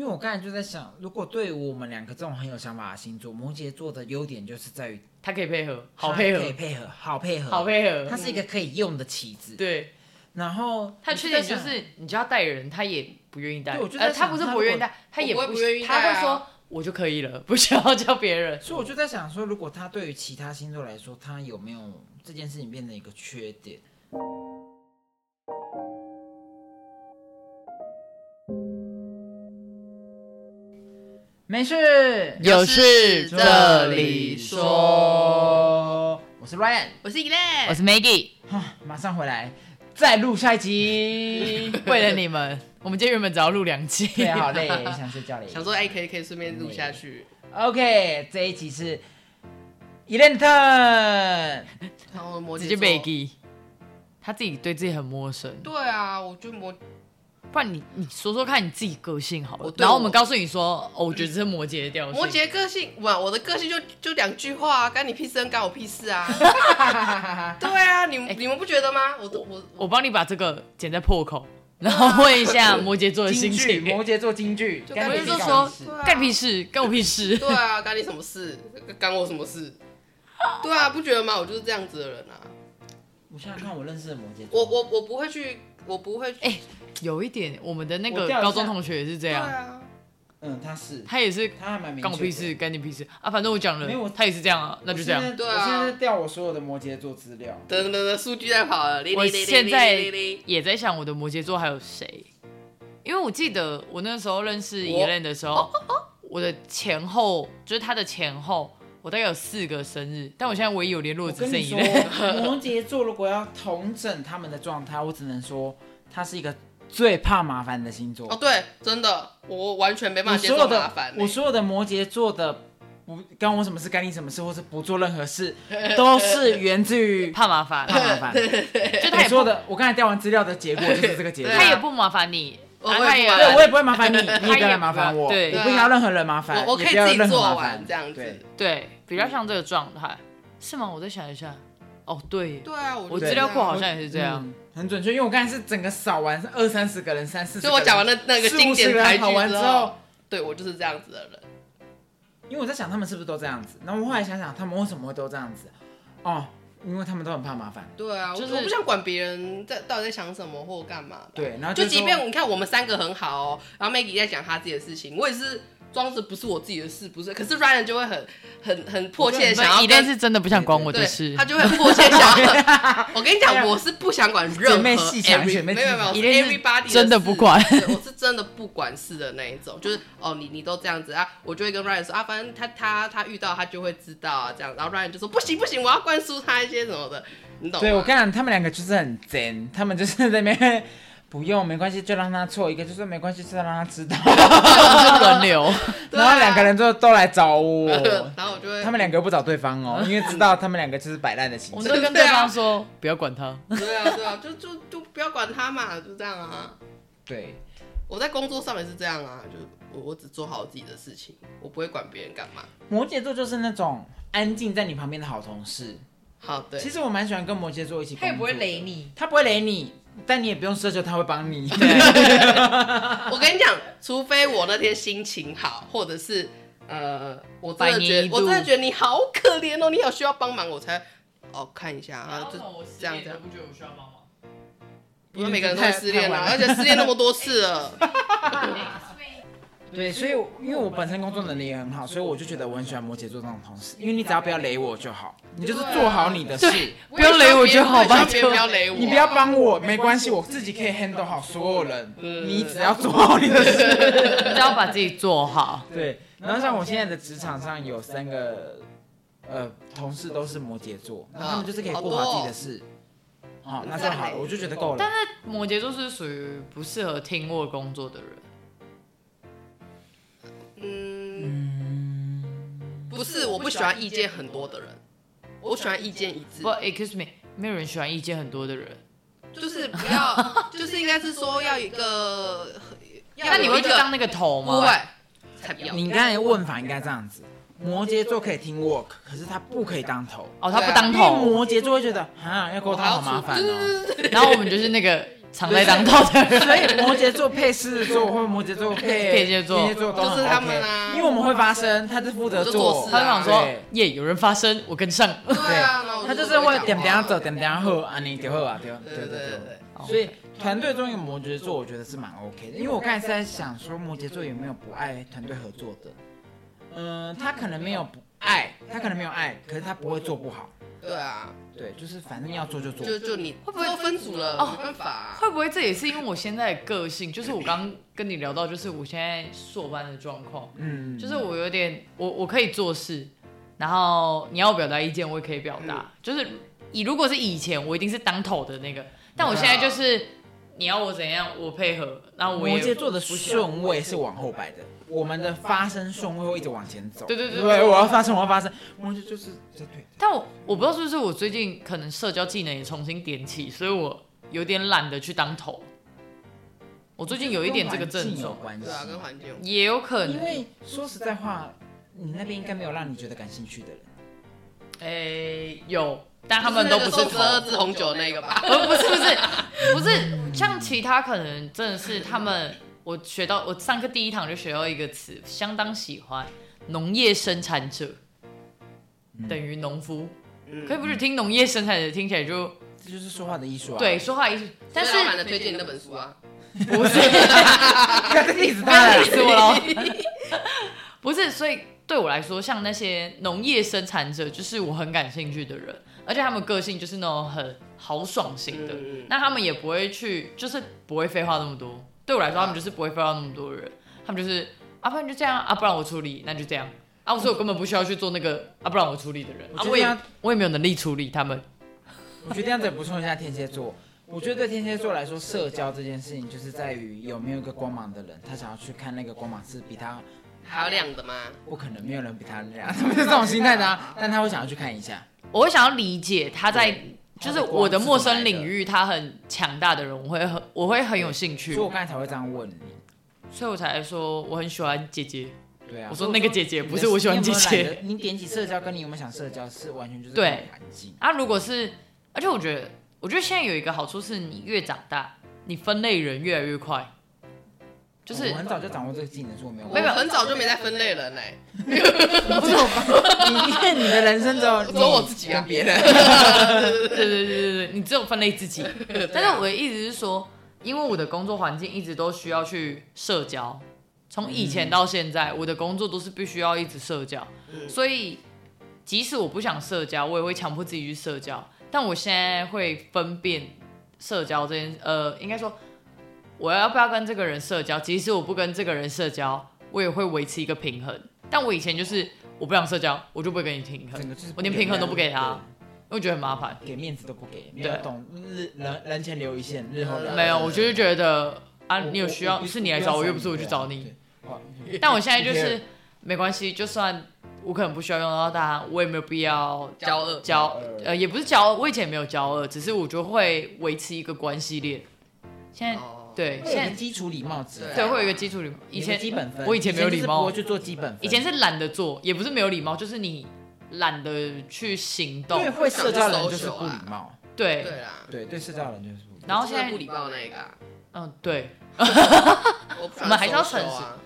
因为我刚才就在想，如果对于我们两个这种很有想法的星座，摩羯座的优点就是在于他可以配合，好配合，可以配合，好配合，好配合。他是一个可以用的棋子。对，然后他缺点就是你就要带人，他也不愿意带。对我觉得呃，他不是不愿意带，他也我不愿意带啊他会说我就可以了，不需要叫别人。所以我就在想说，如果他对于其他星座来说，他有没有这件事情变成一个缺点？没事，有事这里说。我是 Ryan，我是 Elaine，我是 Maggie，啊马上回来，再录下一集。为了你们，我们今天原本只要录两集。好累，想睡觉了。想说哎，可以可以顺便录下去。OK，这一集是 e l e n t o n 然后摩羯直接座 Maggie，他自己对自己很陌生。对啊，我觉得摩不然你你说说看你自己个性好了我，我然后我们告诉你说，哦，我觉得这是摩羯的调性。摩羯个性，哇，我的个性就就两句话啊，干你屁事，干我屁事啊。对啊，你们你们不觉得吗？我都我我帮你把这个剪在破口，然后问一下 摩羯座的心情。摩羯座京剧，就摩干屁羯座说干屁事，干我屁事。对啊，干你什么事？干我什么事？对啊，不觉得吗？我就是这样子的人啊。我想想看，我认识的摩羯座，我我我不会去，我不会去。哎有一点，我们的那个我调一下高中同学也是这对样，啊，嗯，他是，他也是他还蛮干我屁事，干你屁事啊！反正我讲了没有我，他也是这样啊，那就这样。对啊我现在在调我所有的摩羯座资料，等等等，数据在跑了。哩我哩哩哩现在哩哩哩也在想我的摩羯座还有谁，因为我记得我那时候认识我 Elaine 的时候，我的前后就是他的前后，我大概有四个生日，但我现在唯一有联络我的只剩跟你说 Elaine。摩羯座如果要统整他们的状态，我只能说他是一个最怕麻烦的星座。哦，对，真的，我完全没办法接受麻烦、欸。我所有的摩羯座的不干我什么事，干你什么事，或是不做任何事，都是源自于 怕麻烦，怕麻烦。就他说的，我刚才调完资料的结果就是这个结果。他也不麻烦你，我不麻烦。对，我也不会麻烦你，你也不要来麻烦我。对。我不想要任何人麻烦，我我可以自己做完这样子。对，对比较像这个状态，是吗？我再想一下，哦对，对啊，我我资料库好像也是这样。嗯很准确，因为我刚才是整个扫完二三十个人，三四。所以我讲完了那个经典台剧之后后，，对我就是这样子的人。因为我在想他们是不是都这样子，然后我后来想想他们为什么会都这样子，哦，因为他们都很怕麻烦。对啊，就是我我不想管别人在到底在想什么或干嘛的。对，然后就是即便你看我们三个很好哦，然后 Maggie 在讲她自己的事情，我也是装着不是我自己的事，不是。可是 Ryan 就会很很很迫切地想要一定跟是真的不想管我的事，他就会迫切想要。我跟你讲，我是不想管任何姐妹戏强 every- 姐妹没有没有，我是一定是 everybody 真的事不管对我是真的不管事的那一种，就是哦，你你都这样子啊，我就会跟 Ryan 说啊，反正他他他遇到他就会知道啊，这样，然后 Ryan 就说不行不行，我要灌输他一些什么的，你懂吗？对我跟你讲，他们两个就是很真，他们就是在那边不用没关系，就让他错一个，就说没关系，就让他知道。就是轮流。然后两个人就都来找我，然后我就会他们两个又不找对方哦，因为知道他们两个就是摆烂的形象。我们都跟对方说不要管他，对啊对啊，就就就不要管他嘛，就这样啊。对，我在工作上也是这样啊，就我我只做好自己的事情，我不会管别人干嘛。摩羯座就是那种安静在你旁边的好同事。好，对，其实我蛮喜欢跟摩羯座一起他也不会雷，你。他不会雷你，但你也不用奢求他会帮你。我跟你讲，除非我那天心情好，或者是呃，我真的觉得我真的觉得你好可怜哦，你好需要帮忙，我才哦看一下啊，就这样这样。不觉得我需要帮忙？因为每个人都会失恋了而且失恋那么多次了。对，所以因为我本身工作能力也很好，所以我就觉得我很喜欢摩羯座这种同事，因为你只要不要雷我就好，你就是做好你的事，不要雷我就好吧不要雷我，你不要帮我没关系，我自己可以 handle 好所有人，嗯你只要做好你的事。只要把自己做好。对，然后像我现在的职场上有三个呃同事都是摩羯座，那他们就是可以过好自己的事，好，那就好了，我就觉得够了。但是摩羯座是属于不适合听我工作的人，嗯，不是，我不喜欢意见很多的人，我喜欢意见一致不。，excuse me，没有人喜欢意见很多的人。就是不要，就是应该是说要一个，那你会去当那个头不会吗？，才不要。你刚才问法应该这样子，摩羯座可以听 work，可是他不可以当头，哦，他不当因为头，摩羯座会觉得啊要沟通好麻烦哦。然后我们就是那个常在当道的人。所以摩羯座配狮子座，或者摩羯座配天蝎座天蝎座都很就是他们啊因为我们会发声，他是负责做他就想说，耶，有人发声，我跟上。对 他就是不会点点走，点点喝啊，你就喝啊，对对对对对对对。对，所以团队中有摩羯座，我觉得是蛮 OK 的，因为我刚才是在想说摩羯座有没有不爱团队合作的。嗯，他可能没有不爱，他可能没有爱，可是他不会做不好。对啊，对，就是反正要做就做。就就你会不会分组了，哦没办法啊，会不会这也是因为我现在的个性？就是我刚跟你聊到，就是我现在硕班的状况，嗯，就是我有点，我我可以做事，然后你要表达意见，我也可以表达。嗯就是以如果是以前，我一定是当头的那个，但我现在就是你要我怎样，我配合，然后我也摩羯座的顺位是往后摆的，我们的发声顺位会一直往前走。对对对对，我要发声，我要发声。我就就是在对。但我我不知道是不是我最近可能社交技能也重新点起，所以我有点懒得去当头。我最近有一点这个症状，对啊，跟环境有。也有可能，因为说实在话，你那边应该没有让你觉得感兴趣的人。诶、有，但他们都不是喝二。支红酒那个吧？不不是不是不是，像其他可能真的是他们，我学到我上课第一堂就学到一个词，相当喜欢农业生产者，等于农夫。嗯可以不是听农业生产者听起来就这就是说话的艺术啊。对，说话艺术，但是所以老板的推荐你那本书啊，不是这个例子不要太气死我了。不是，所以对我来说，像那些农业生产者，就是我很感兴趣的人，而且他们个性就是那种很豪爽型的，嗯那他们也不会去，就是不会废话那么多。对我来说，他们就是不会废话那么多人，他们就是啊，不然就这样啊，不然我处理，那就这样啊，所以我根本不需要去做那个啊，不然我处理的人啊，我也我也没有能力处理他们。我觉得这样子也补充一下天蝎座。我觉得对天蝎座来说，社交这件事情就是在于有没有一个光芒的人，他想要去看那个光芒是比他还要亮的吗？不可能，没有人比他亮，他们是这种心态的啊。但他会想要去看一下，我会想要理解他在，就是我的陌生领域，他很强大的人，我会很我会很有兴趣所以，我刚才才会这样问你。所以我才说我很喜欢姐姐。对啊，我说那个姐姐不是我喜欢姐姐你点起社交，跟你有没有想社交是完全就是对环境。啊，如果是，而且我觉得，我觉得现在有一个好处是，你越长大，你分类人越来越快，就是我很早就掌握这个技能，所以我没有。没有很早就没在分类人嘞，不是我，你因为你的人生只有只有我自己啊跟别人。对对对对对，你只有分类自己。但是我的意思是说，因为我的工作环境一直都需要去社交，从以前到现在，我的工作都是必须要一直社交，嗯所以即使我不想社交，我也会强迫自己去社交。但我现在会分辨社交这件，呃，应该说我要不要跟这个人社交，即使我不跟这个人社交，我也会维持一个平衡。但我以前就是我不想社交，我就不会跟你平衡我连平衡都不给他因为我觉得很麻烦。给面子都不给，没有对懂日人人前留一线，日后留没有，我就是觉得啊，你有需要我是你来找我，又不是我去找你。。但我现在就是没关系，就算我可能不需要用到它，我也没有必要骄傲，交呃呃，也不是骄傲，我以前也没有骄傲，只是我就会维持一个关系链。现在哦对，现在基础礼貌值，对对会有一个基础礼貌。以前基本分，我以前没有礼貌。我就做基本分，以前是懒得做，也不是没有礼貌，就是你懒得去行动。对。会社交人就是不礼貌，对，对。啦，对对社交人就是不礼貌。然后现在不礼貌那个。啊，嗯对。我们还是要诚实。啊。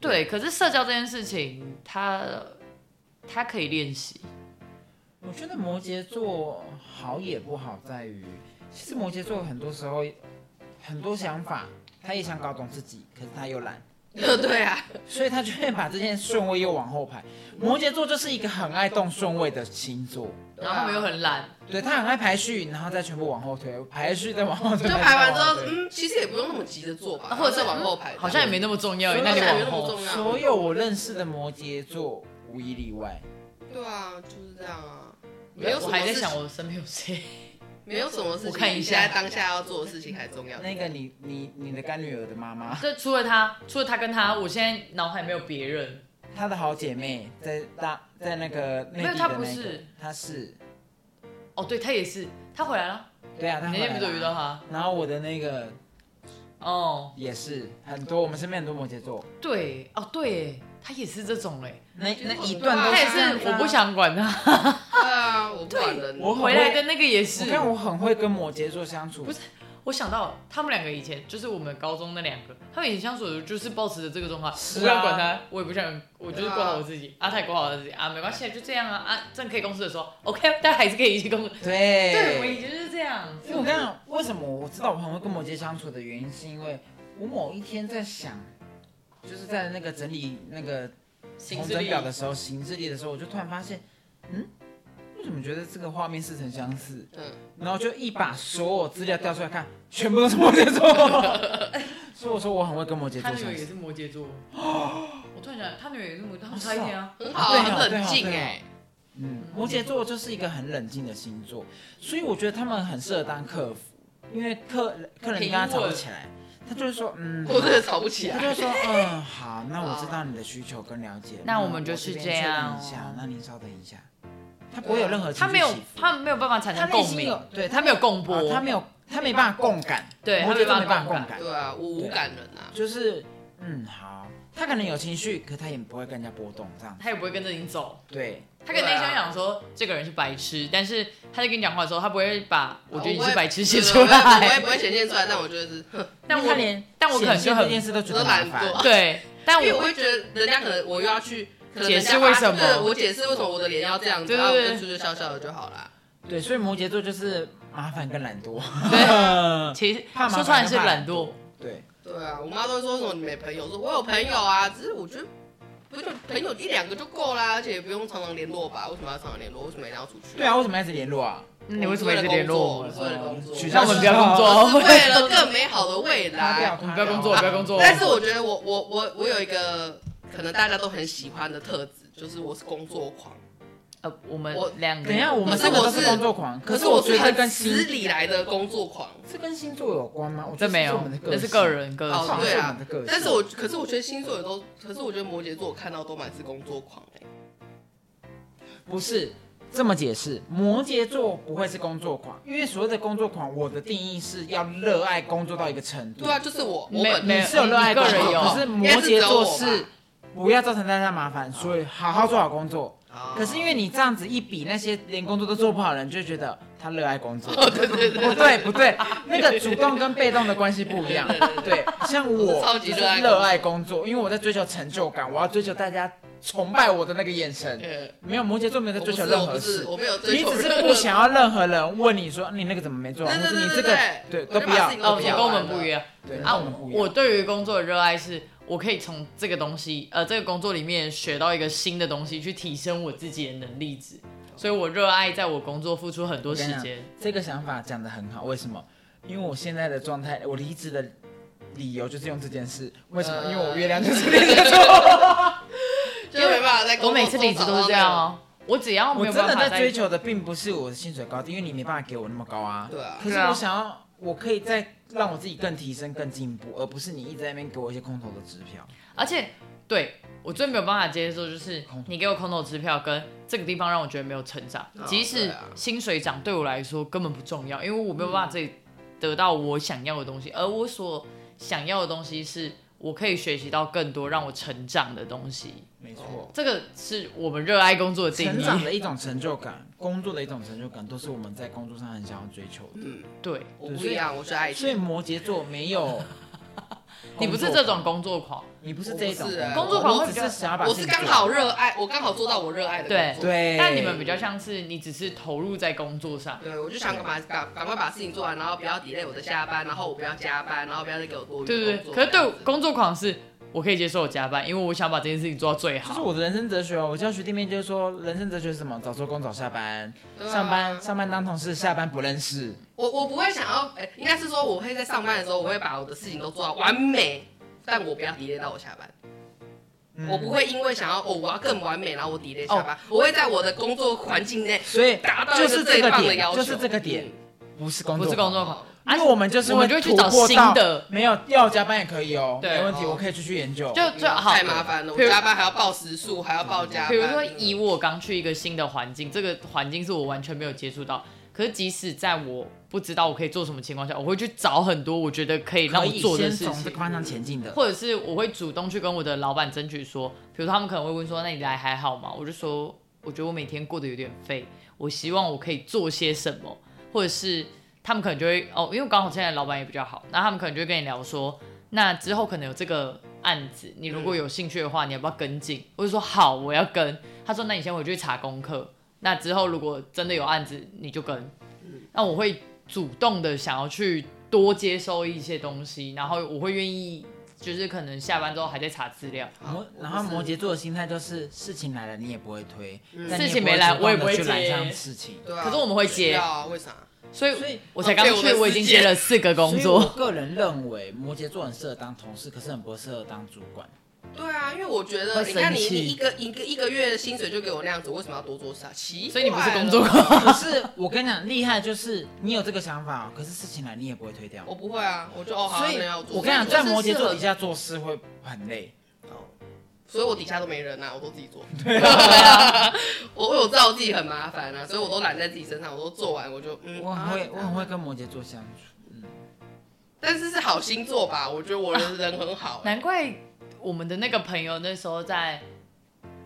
对，可是社交这件事情，它它可以练习。我觉得摩羯座好也不好在于，其实摩羯座很多时候很多想法，他也想搞懂自己，可是他又懒，对啊，所以他就会把这件顺位又往后排。摩羯座就是一个很爱动顺位的星座，然后他们又很懒，对他很爱排序，然后再全部往后推，排序再往后推，就排完之后，嗯，其实也不用那么急着做吧，或者是是往后排，好像也没那么重要，那你往后。所有我认识的摩羯座无一例外，对啊，就是这样啊，没有我还在，想我身边有谁，没有什么事情，我看一比现在下当下要做的事情还重要。那个你你你的干女儿的妈妈，这除了她，除了她跟她，我现在脑海没有别人。她的好姐妹在大在那个内地的没有她不是，她是，哦，对她也是，她回来了，对啊，她你那天不是有遇到她。然后我的那个哦，也是很多，我们身边很多摩羯座，对，哦对耶，他也是这种哎，那那一段都他也是我不。想管他，对啊，我不管人，我回来的那个也是。我，看我很会跟摩羯座相处，不是我想到他们两个以前就是我们高中那两个，他们以前相处的时候就是保持着这个状况，不想管他，我也不想，我就是对啊过好我自己，啊，他也过好他自己。啊，没关系，就这样啊啊，真的可以公事的时候，OK，但还是可以一起共事。对，对，我以前就是这样。因为我刚刚为什么我知道我很会跟摩羯相处的原因，是因为我某一天在想，就是在那个整理那个红整行事历表的时候，行事历的时候，我就突然发现，嗯，为什么觉得这个画面似曾相识？嗯，然后就一把所有资料调出来看，全部都是摩羯座。所以我说我很会跟摩羯他女儿也座相处。是摩羯座。我突然想，他女儿也是摩羯，他们差一天啊。很好很冷静对哦哎。嗯，摩羯座就是一个很冷静的星座，所以我觉得他们很适合当客服，因为客客人跟他吵不起来，他就会说，嗯，我真的吵不起来。他就说，嗯，好，那我知道你的需求跟了解，那我们就是边这样一下，那您稍等一下，他不会有任何情他没有起，伏。他没有办法产他生共鸣有，对他没有共播啊他没有，他没办法共感，对他没没办法共办法共感，对啊，我无感人啊。就是，嗯，好，他可能有情绪，可他也不会跟人家波动这样，他也不会跟着你走。对，他可能内心想说这个人是白痴，但是他在跟你讲话的时候，他不会把我觉得你是白痴写出对对对我也不。会显现出来，但我觉得是，但我连但我可能就很这件事都觉得都懒麻烦，惰对，但我会觉得人家可能我又要去解释为什么。我解释为什么我的脸要这样子，然后我对对对就就是笑笑的就好啦。对，所以摩羯座就是麻烦跟懒惰，对。其实怕麻烦说穿了是懒惰。对，对啊，我妈都会说什么你没朋友，说我有朋友啊，只是我觉得。不就朋友一两个就够啦，而且也不用常常联络吧？为什么要常常联络？为什么一定要出去？对啊，为什么要一直联络啊？你为什么一直联络我们？为了工作，取消我们不要工作，为了更美好的未来。我们不要工作，不要工作。但是我觉得我我我我有一个可能大家都很喜欢的特质，就是我是工作狂。呃，我们我两个，等一下，我们是我是三个都是工作狂，可是我觉得跟死星里来的工作狂。是跟星座有关吗？我觉得这没有那是个，人个哦性。对啊。但是我可是我觉得星座也都，可是我觉得摩羯座我看到都蛮是工作狂哎、不是这么解释，摩羯座不会是工作狂，因为所谓的工作狂，我的定义是要热爱工作到一个程度。对啊，就是我我本你是有热爱工作你个人有可是摩羯座是不要造成大家麻烦，所以好好做好工作。啊可是因为你这样子一比，那些连工作都做不好的人，就会觉得他热爱工作。对对对不对不对，那个主动跟被动的关系不一样。对，像我超级就是热爱工作热爱工作，因为我在追求成就感，我要追求大家崇拜我的那个眼神。对，没有摩羯座没有在追求任何事，我不是我没有追求你只是不想要任何人问你说你那个怎么没做你这个对都不要哦，你跟我们不一样对，啊跟我们不！一样。我对于工作的热爱是，我可以从这个东西，呃，这个工作里面学到一个新的东西，去提升我自己的能力值。所以我热爱在我工作付出很多时间。这个想法讲的很好，为什么？因为我现在的状态，我离职的理由就是用这件事。为什么？呃因为我月亮就是摩羯座。就没办法在工作我每次离职都是这样哦，我只要没我有办法真的在追求的并不是我的薪水高低，因为你没办法给我那么高啊。对啊可是我想要，我可以再让我自己更提升、更进步，而不是你一直在那边给我一些空头的支票。而且对我最没有办法接受就是你给我空头支票，跟这个地方让我觉得没有成长。哦即使薪水涨对我来说根本不重要，因为我没有办法自己得到我想要的东西，而我所想要的东西是我可以学习到更多让我成长的东西。没错，这个是我们热爱工作的定义。成长的一种成就感，工作的一种成就感，都是我们在工作上很想要追求的。嗯，对我不一样，我是爱所以。摩羯座没有，你不是这种，工作狂，你不是这种工作狂我只是想要把我是刚好热爱，我刚好做到我热爱的工作。对，但你们比较像是你只是投入在工作上。对，我就想赶快赶赶快把事情做完，然后不要 delay 我的下班，然后我不要加班，然后不要再给我多余的对对对，可是对工作狂是，我可以接受我加班，因为我想把这件事情做到最好。就是我的人生哲学哦。我教学弟妹就是说，人生哲学是什么？早收工早下班，啊上班上班当同事，下班不认识。我我不会想要，哎、应该是说我会在上班的时候，我会把我的事情都做到完美，但我不要 delay 到我下班。嗯我不会因为想要哦，我要更完美，然后我 delay 下班。我会在我的工作环境内所以达到就是这最个点，棒的要求。就是这个点，不是工作，不是工作狂，因为我们就是我们就会去找新的没有要加班也可以哦，对没问题，哦我可以出去研究。就嗯就好太麻烦了，我加班还要报时数，还要报加班。比如说，以我刚去一个新的环境，这个环境是我完全没有接触到。可是即使在我不知道我可以做什么情况下，我会去找很多我觉得可以让我做的先事情，从这个方向前进的。或者是我会主动去跟我的老板争取说，比如说他们可能会问说，那你来还好吗？我就说，我觉得我每天过得有点废，我希望我可以做些什么，或者是。他他们可能就会哦，因为刚好现在老板也比较好，那他们可能就会跟你聊说，那之后可能有这个案子，你如果有兴趣的话，你要不要跟进？我就说好，我要跟。他说那你先回去查功课，那之后如果真的有案子，你就跟。那我会主动的想要去多接收一些东西，然后我会愿意，就是可能下班之后还在查资料。摩，然后摩羯座的心态就是事情来了你也不会推，事情没来我也不会接揽上事情。对啊，可是我们会接啊，为啥？所以所以我才刚去，我已经接了四个工作。个人认为摩羯座很适合当同事，可是很不适合当主管。对啊，因为我觉得，会你看你你一个一个一个月的薪水就给我那样子，为什么要多做事啊？奇怪所以你不是工作狂可是我跟你讲，厉害就是你有这个想法，可是事情来你也不会推掉。我不会啊，我就哦好，所以那要做。我跟你讲，在摩羯座底，下做事会很累。哦所以我底下都没人啊，我都自己做。对啊，我我知道我自己很麻烦啊，所以我都揽在自己身上，我都做完我就嗯。我很啊会，我很会跟摩羯座相处。嗯，但是是好星座吧？我觉得我的人很好、欸。难怪我们的那个朋友那时候在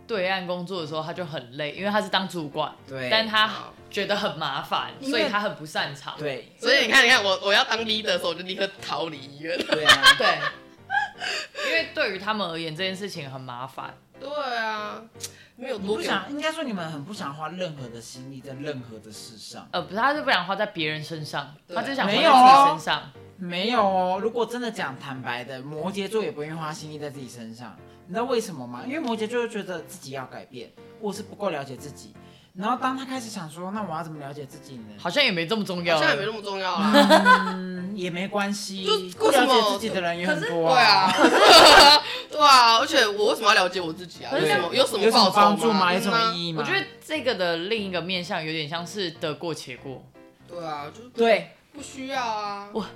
对岸工作的时候，他就很累，因为他是当主管，对。但他觉得很麻烦，因为所以他很不擅长。对所以你看，你看我我要当 leader 的时候，我就立刻逃离医院。对啊，对，因为对于他们而言，这件事情很麻烦。对啊，没有多给我不想，应该说你们很不想花任何的心力在任何的事上。呃，不是，他是不想花在别人身上，他只想花在自己身上。没有哦，如果真的讲坦白的，摩羯座也不愿意花心力在自己身上。你知道为什么吗？因为摩羯座会觉得自己要改变，或是不够了解自己。然后当他开始想说，那我要怎么了解自己呢？好像也没这么重要好像也没了。那么重要啦。嗯，也没关系就，不了解自己的人也很多对啊，对啊，而且我为什么要了解我自己啊？可是有什么有什有什么报酬帮助吗？有什嗯啊么意义吗？我觉得这个的另一个面向有点像是得过且过。对啊，就对不需要啊。我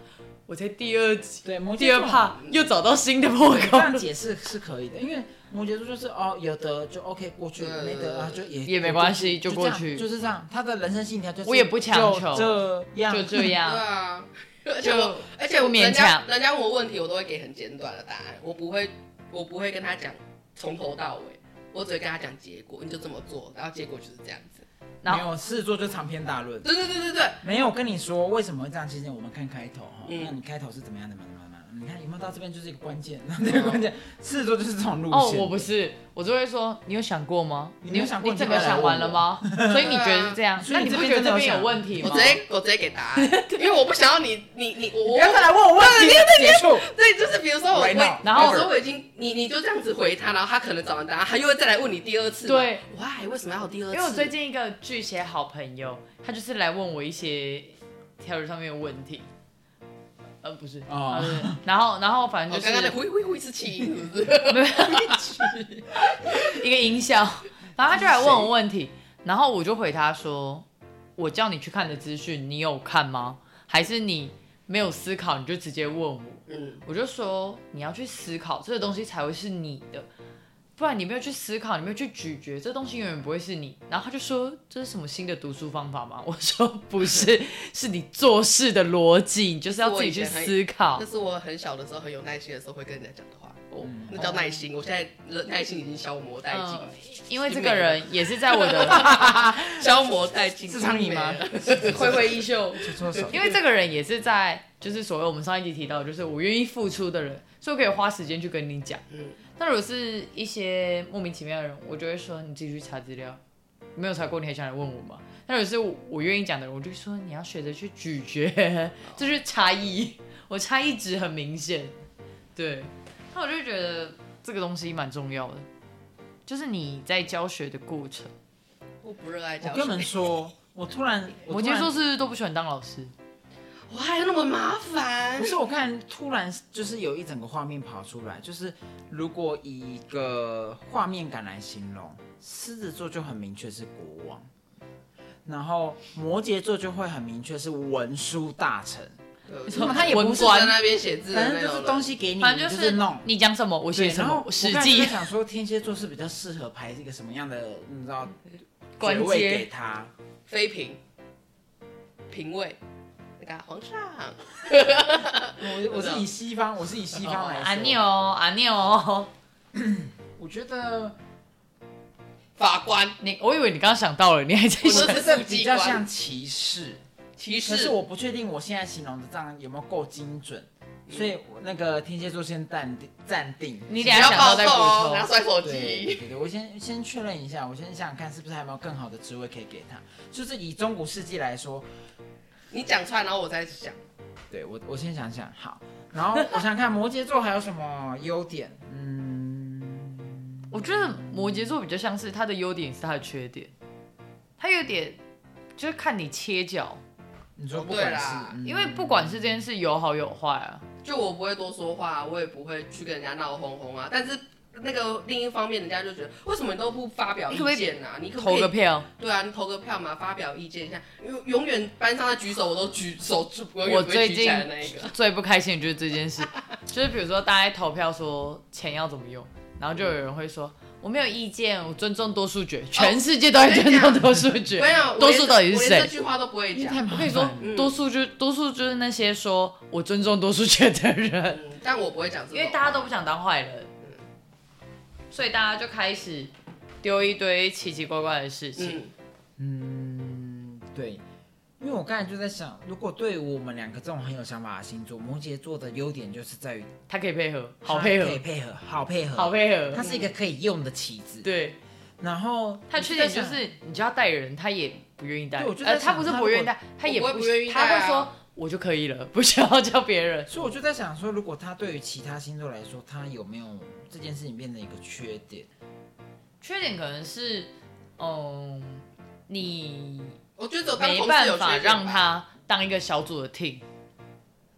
我才第二集、对，摩羯第二座趴又找到新的破口这样解释是可以的，因为摩羯座就是哦，有得就 OK 过去，对没得啊就也也没关系就就过去就是这样。他的人生信条就是我也不强求就这样，就这样对样。啊，而且就我而且我人家勉强人家问我问题，我都会给很简短的答案，我不会我不会跟他讲从头到尾，我只会跟他讲结果，你就这么做，然后结果就是这样子。没有事做就长篇大论。对对对对对，没有，跟你说为什么会这样？其实我们看开头哈，嗯那你开头是怎么样的？怎么样？怎么样？你看有没有到这边就是一个关键？这个关键，狮子座就是这种路哦，线。我不是，我就会说，你有想过吗？你没有想过你整个想完了吗？所以你觉得是这样？所以你这那你不觉得这边有问题吗我直？接我直接给答案，因为我不想要你你你我我不要再来问我问题，结束。对，就是比如说我 now，然后有时候我已经你你就这样子回他，然后他可能找完答案，他又会再来问你第二次嘛。对，why 为什么要有第二次？因为我最近一个巨蟹好朋友，他就是来问我一些条理上面的问题。呃，不是，哦哦，然后，然后反正就是刚刚的挥挥挥是气音，是不是？一个音效，然后他就来问我问题，然后我就回他说：“我叫你去看的资讯，你有看吗？还是你没有思考你就直接问我？”嗯，我就说你要去思考，这个东西才会是你的，不然你没有去思考，你没有去咀嚼，这东西永远不会是你。然后他就说这是什么新的读书方法吗？我说不是，是你做事的逻辑，你就是要自己去思考这。是我很小的时候很有耐心的时候会跟人家讲的话，哦嗯那叫耐心。我现在耐心已经消磨殆尽嗯，因为这个人也是在我的消磨殆尽。是苍蝇吗？挥挥衣袖，就错手。因为这个人也是在，就是所谓我们上一集提到，就是我愿意付出的人，所以我可以花时间去跟你讲。嗯，那如果是一些莫名其妙的人，我就会说你自己去查资料，没有查过你还想来问我吗？那如果是我愿意讲的人，我就说你要学着去咀嚼，这就是差异，我差异值很明显。对，那我就觉得这个东西蛮重要的，就是你在教学的过程。我不热爱教学我跟你们，说，我突然，我突然摩羯座是不是都不喜欢当老师？我还有那么麻烦不。是我看，突然就是有一整个画面跑出来，就是如果以一个画面感来形容，狮子座就很明确是国王，然后摩羯座就会很明确是文书大臣，对什么他也不是在那边写字反正就是东西给你，反正就是弄。你讲什么我写，什么，实际我《想说，天蝎座是比较适合排一个什么样的，你知道，关爵位给。他。妃嫔、嫔位，那个皇上，我我是以西方，我是以西方来说。阿牛阿牛，我觉得法官，你我以为你刚刚想到了，你还在我想是我觉得比较像骑士，歧可是视。我不确定我现在形容的这样有没有够精准，所以我那个天蝎座先暂定暂定。你不要等一下想到暴动再补哦，然后充。摔手对对机。对对，我先先确认一下，我先想想看是不是还有没有更好的职位可以给他。就是以中古世纪来说，你讲出来，然后我再想。对我我先想想好，然后 我想想看摩羯座还有什么优点？嗯，我觉得摩羯座比较像是他的优点是他的缺点，他有点就是看你切角，你说不对管是因为不管是这件事有好有坏啊，就我不会多说话，我也不会去跟人家闹哄哄啊。但是那个另一方面，人家就觉得为什么你都不发表意见啊？你投个票。对啊，你投个票嘛，发表意见一下。因为永远班上的举手，我都举手，我远不会最近。最不开心的就是这件事，就是比如说大家投票说钱要怎么用，然后就有人会说我没有意见，我尊重多数决，全世界都在尊重多数决。没有，多数到底是谁我连这句话都不会讲。我跟你说多数就多数就是那些说我尊重多数决的人，嗯，但我不会讲因为大家都不想当坏人，所以大家就开始丢一堆奇奇怪怪的事情。嗯，嗯，对，因为我刚才就在想，如果对我们两个这种很有想法的星座，摩羯座的优点就是在于他可以配合，好配合，可以配合，好配合，好配合。他是一个可以用的棋子。对，然后他的缺点就是你就要带人，他也不愿意带。对我就在呃，他不是不愿意带，他也不会不愿意带啊他会说我就可以了，不需要叫别人。所以我就在想说，如果他对于其他星座来说，他有没有这件事情变成一个缺点？缺点可能是，嗯，你我觉得没办法让。他当一个小组的 team。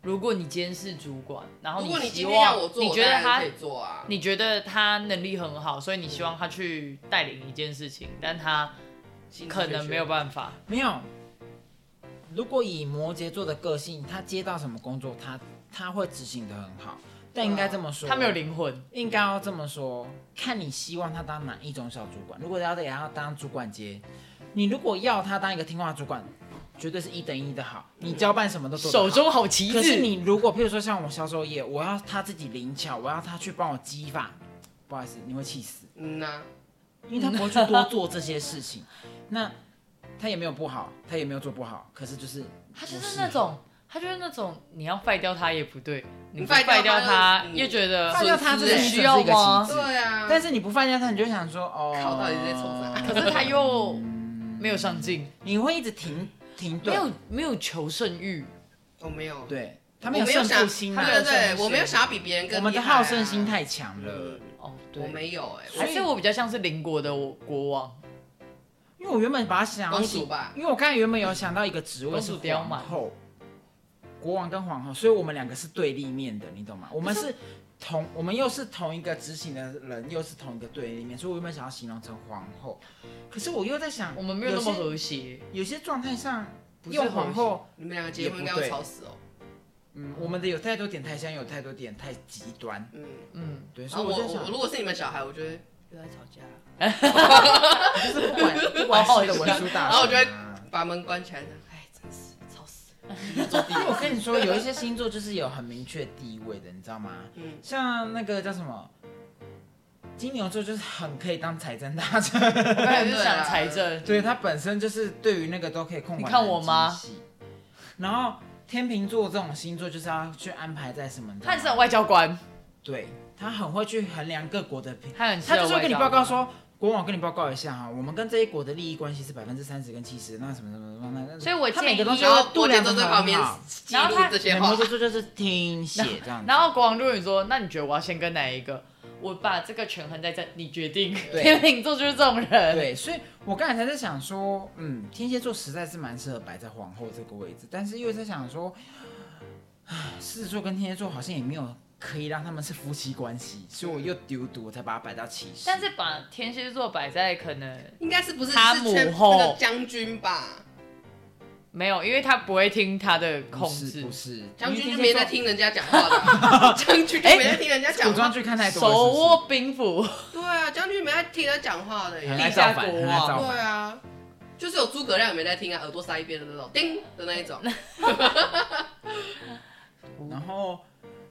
如果你今天是主管，然后如果你希今天要望我做，你觉得他我当然可以做啊。你觉得他能力很好，所以你希望他去带领一件事情，但他可能没有办法。没有。如果以摩羯座的个性，他接到什么工作，他他会执行的很好。但应该这么说，他没有灵魂，应该要这么说，看你希望他当哪一种小主管。如果要给他当主管接，你如果要他当一个听话主管，绝对是一等一的好，你交办什么都做手中好旗可是。你如果譬如说像我销售业，我要他自己灵巧，我要他去帮我激发，不好意思，你会气死，嗯呐、因为他不会去多做这些事情。那他也没有不好，他也没有做不好，可是就是他就是那种，他就是那种你要废掉他也不对，你你不 fight 掉废掉他又觉得败掉他这损失件事需要吗？对啊，但是你不放掉他，你就想说哦，靠到底在冲啥？可是他又没有上进，你会一直停停顿，没有没有求胜欲。我没有，对他我没有胜想负心啊，对对对，我没有想要比别人更我们的好胜心太强了。嗯。哦，我，没有哎、还是我比较像是邻国的国王，因为我原本把它想要公主吧。因为我刚才原本有想到一个职位公是皇后，国王跟皇后，所以我们两个是对立面的，你懂吗？我们是同，我们又是同一个执行的人，又是同一个对立面，所以我原本想要形容成皇后，可是我又在想，我们没有那么些和谐。有些状态上不是用皇后，你们两个结婚应该要吵死哦。嗯，我们的有太多点太像，有太多点太极端，嗯，嗯，对，然后我所以我在想我，如果是你们小孩，我觉得又在吵架，就是不管不管是的文书大然后我就会把门关起来，哎，真是吵死。因为我跟你说，有一些星座就是有很明确地位的，你知道吗？嗯，像那个叫什么，金牛座就是很可以当财政大臣，我刚才是想财政，对他本身就是对于那个都可以控管。你看我吗？然后天秤座这种星座就是要去安排在什么？他是外交官，对他很会去衡量各国的平，他很他就是会跟你。报告说。国王，我跟你报告一下哈，我们跟这一国的利益关系是百分之三十跟七十，那什么什么什么那那，所以我他每建议个东西都然后摩羯度量得座在旁边好。记录然后他对，这些话摩，羯座就是听写这样子。然后国王就会说：“那你觉得我要先跟哪一个？我把这个权衡在这，你决定。”对天秤座就是这种人。对，所以我刚才才在想说，嗯，天蝎座实在是蛮适合摆在皇后这个位置，但是又在想说，唉狮子座跟天蝎座好像也没有可以让他们是夫妻关系，所以我又丢毒，我才把它摆到骑士。但是把天蝎座摆在可能应该是不是他母后那个将军吧？没有，因为他不会听他的控制是不。是，将军就没在听人家讲话的啊，将军就没在听人家讲古装。剧看太多了，手握兵符，对啊，将军没在听人家讲话的很耶。爱造反，地下国王很爱造反。对啊，就是有诸葛亮也没在听啊，耳朵塞一边的那种，叮的那一种。然后，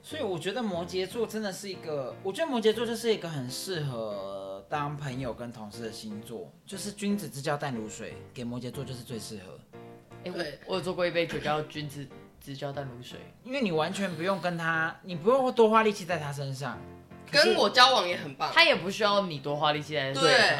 所以我觉得摩羯座真的是一个，我觉得摩羯座就是一个很适合当朋友跟同事的星座，就是君子之交淡如水，给摩羯座就是最适合。哎、对我我有做过一杯酒叫君子之交淡如水，因为你完全不用跟他，你不用多花力气在他身上。跟我交往也很棒。他也不需要你多花力气在身上。对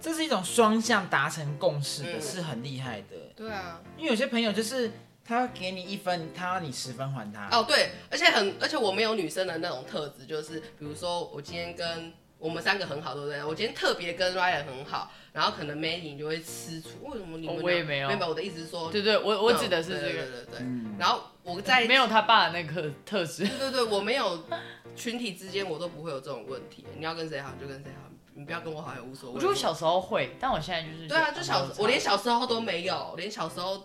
这是一种双向达成共识的，嗯是很厉害的。对啊，因为有些朋友就是他会给你一分，他要你十分还他。哦对，而且很而且我没有女生的那种特质，就是比如说我今天跟我们三个很好，对不对？我今天特别跟 Ryan 很好，然后可能 Mandy 就会吃醋，为什么你们、哦我也没有没有，我的意思是说，对对，我我嗯指的是这个，对对对。嗯，然后我在没有他爸的那个特质。对对对，我没有群体之间我都不会有这种问题。你要跟谁好就跟谁好，你不要跟我好也无所谓。我觉得我小时候会，但我现在就是对啊，就小我连小小时候都没有，连小时候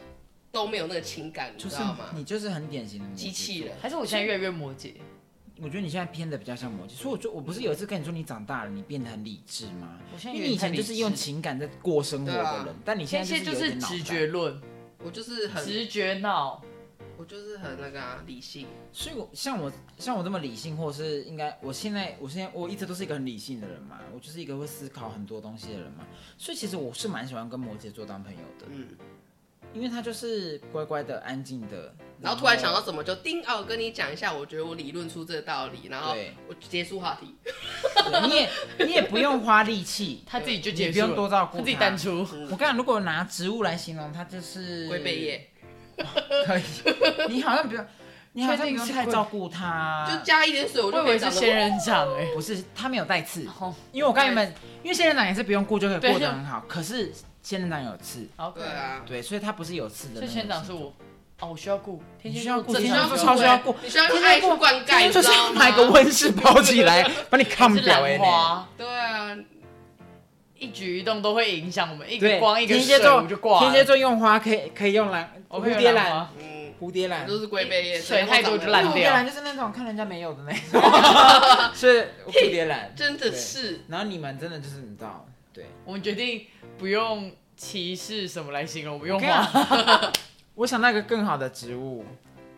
都没有那个情感，你就是知道吗？你就是很典型的机器人。还是我现在越来越摩羯。我觉得你现在偏的比较像摩羯，所以我就我不是有一次跟你说你长大了，你变得很理智吗？我现在因为你以前就是用情感在过生活的人，但你现现在在就是有点脑袋就是直觉。论、我就是很，直觉脑。我就是很那个、啊、理性。所以我像我像我这么理性，或者是应该我现在我现在我一直都是一个很理性的人嘛，我就是一个会思考很多东西的人嘛，所以其实我是蛮喜欢跟摩羯座当朋友的，嗯，因为他就是乖乖的、安静的，然后突然想到怎么就叮哦，我跟你讲一下，我觉得我理论出这个道理，然后我结束话题。对你也你也不用花力气，他自己就结束你不用多，照顾他。自己单出。我跟你讲，如果拿植物来形容，它就是龟背叶，可以。你好像不用，你好像不用太照顾它，就加一点水，我就以为是仙人掌哎、不是它没有带刺，哦，因为我刚原本因为仙人掌也是不用顾就可以对过得很好，可是仙人掌有刺，好可爱。对啊，对，所以它不是有刺的。所以仙人掌是我，哦，我需要顾，天需要顾座天需超需要顾。你需要用爱去灌溉，你就是？买个温室包起来，把你抗是掉哎。花，对啊，一举一动都会影响我们，一对个，光一个天蝎座就挂。天蝎座用花可以可以用兰我会有蝴蝶兰，蝴蝶兰都是龟背叶，水太多就蝴烂掉。蝶兰就是那种看人家没有的那种，是蝴蝶兰，真的是。然后你们真的就是你知道，对，我们决定不用歧视什么来形容，我们用我跟你花。我想到一个更好的植物，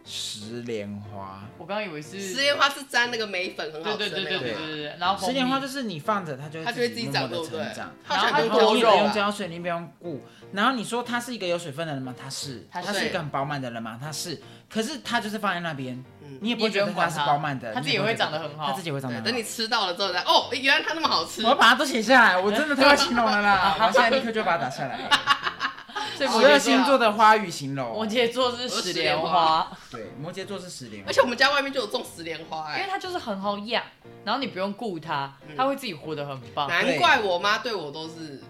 石莲花。我刚刚以为是，石莲花是沾那个眉粉，很好对对对吃。对对对对，然后石莲花就就是你放着它就会它就会自己长，的成长，？然后它很多肉你也不用啊。浇水，你不用顾。然后你说它是一个有水分的人吗？它是，它是一个很饱满的人吗？它是。可是它就是放在那边，嗯你也不会觉得它是饱满的，它自己也会长得很好它自己也会长得，很好。等你吃到了之后再，哦，原来它那么好吃我。要把它都写下来，我真的太会形容了啦！我现在立刻就把它打下来。所以十二摩羯座，星座的花语形容，摩羯座是石莲花，对，摩羯座是石莲花，而且我们家外面就有种石莲花，哎，因为它就是很好养，然后你不用顾它，它会自己活得很棒，难怪我妈对我都是，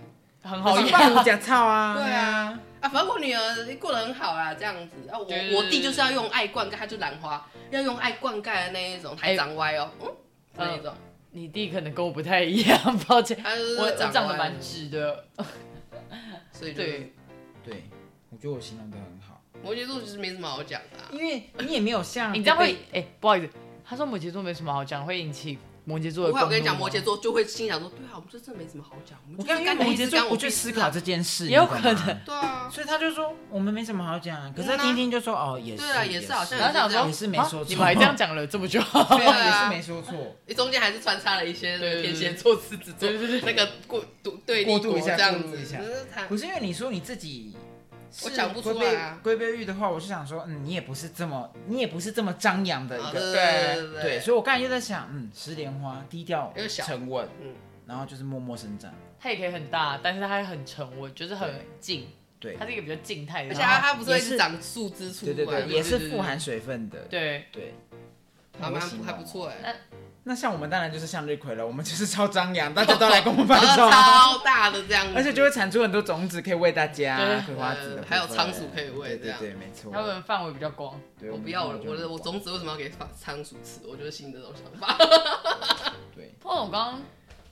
很好好养。养假草啊，对啊，啊，反正我女儿过得很好啊，这样子。啊，我对对对我弟就是要用爱灌溉，他就兰花，要用爱灌溉的那一种，还长歪哦，嗯，那一种，你弟可能跟我不太一样，抱歉，他就是我我长得蛮直的，所以 就是对，对，我觉得我形容的很好，摩羯座其实没什么好讲的啊。因为你也没有像 你这样会被哎，不好意思，他说摩羯座没什么好讲，会引起摩羯座的。不会，我跟你讲，摩羯，座就会心想说，对啊，我们这真的没什么好讲，我刚刚摩羯座不去思考这件事，也有可能。对啊，所以他就说我们没什么好讲，可是听一听就说哦也是，对啊也是好像然后想说也是没啊？说错。你们还这样讲了这么久，也 是没说错，你中间还是穿插了一些天蝎座、狮子座对对对那个过对对立过渡一下。这样子不是因为你说你自己。我讲不出来啊。龟背玉的话，我是想说，嗯，你也不是这么，你也不是这么张扬的一个，啊对对对对，所以我刚才就在想，嗯，石莲花低调沉稳，嗯。然后就是默默生长，它也可以很大，但是它还很沉稳，就是很静，对。它，是一个比较静态的。而。且它它不是一直长树枝出来，对对对，也是富含水分的，对，对，还蛮还不错哎，那像我们当然就是向日葵了，我们就是超张扬，大家都来跟我们然拍照啊，超大的这样子，而且就会产出很多种子可以喂大家，对葵花籽还有仓鼠可以喂这样对对对，没错。它们范围比较广。对我不要我们我的我种子为什么要给仓仓鼠吃？我就是新的这种想法。对 不过我刚刚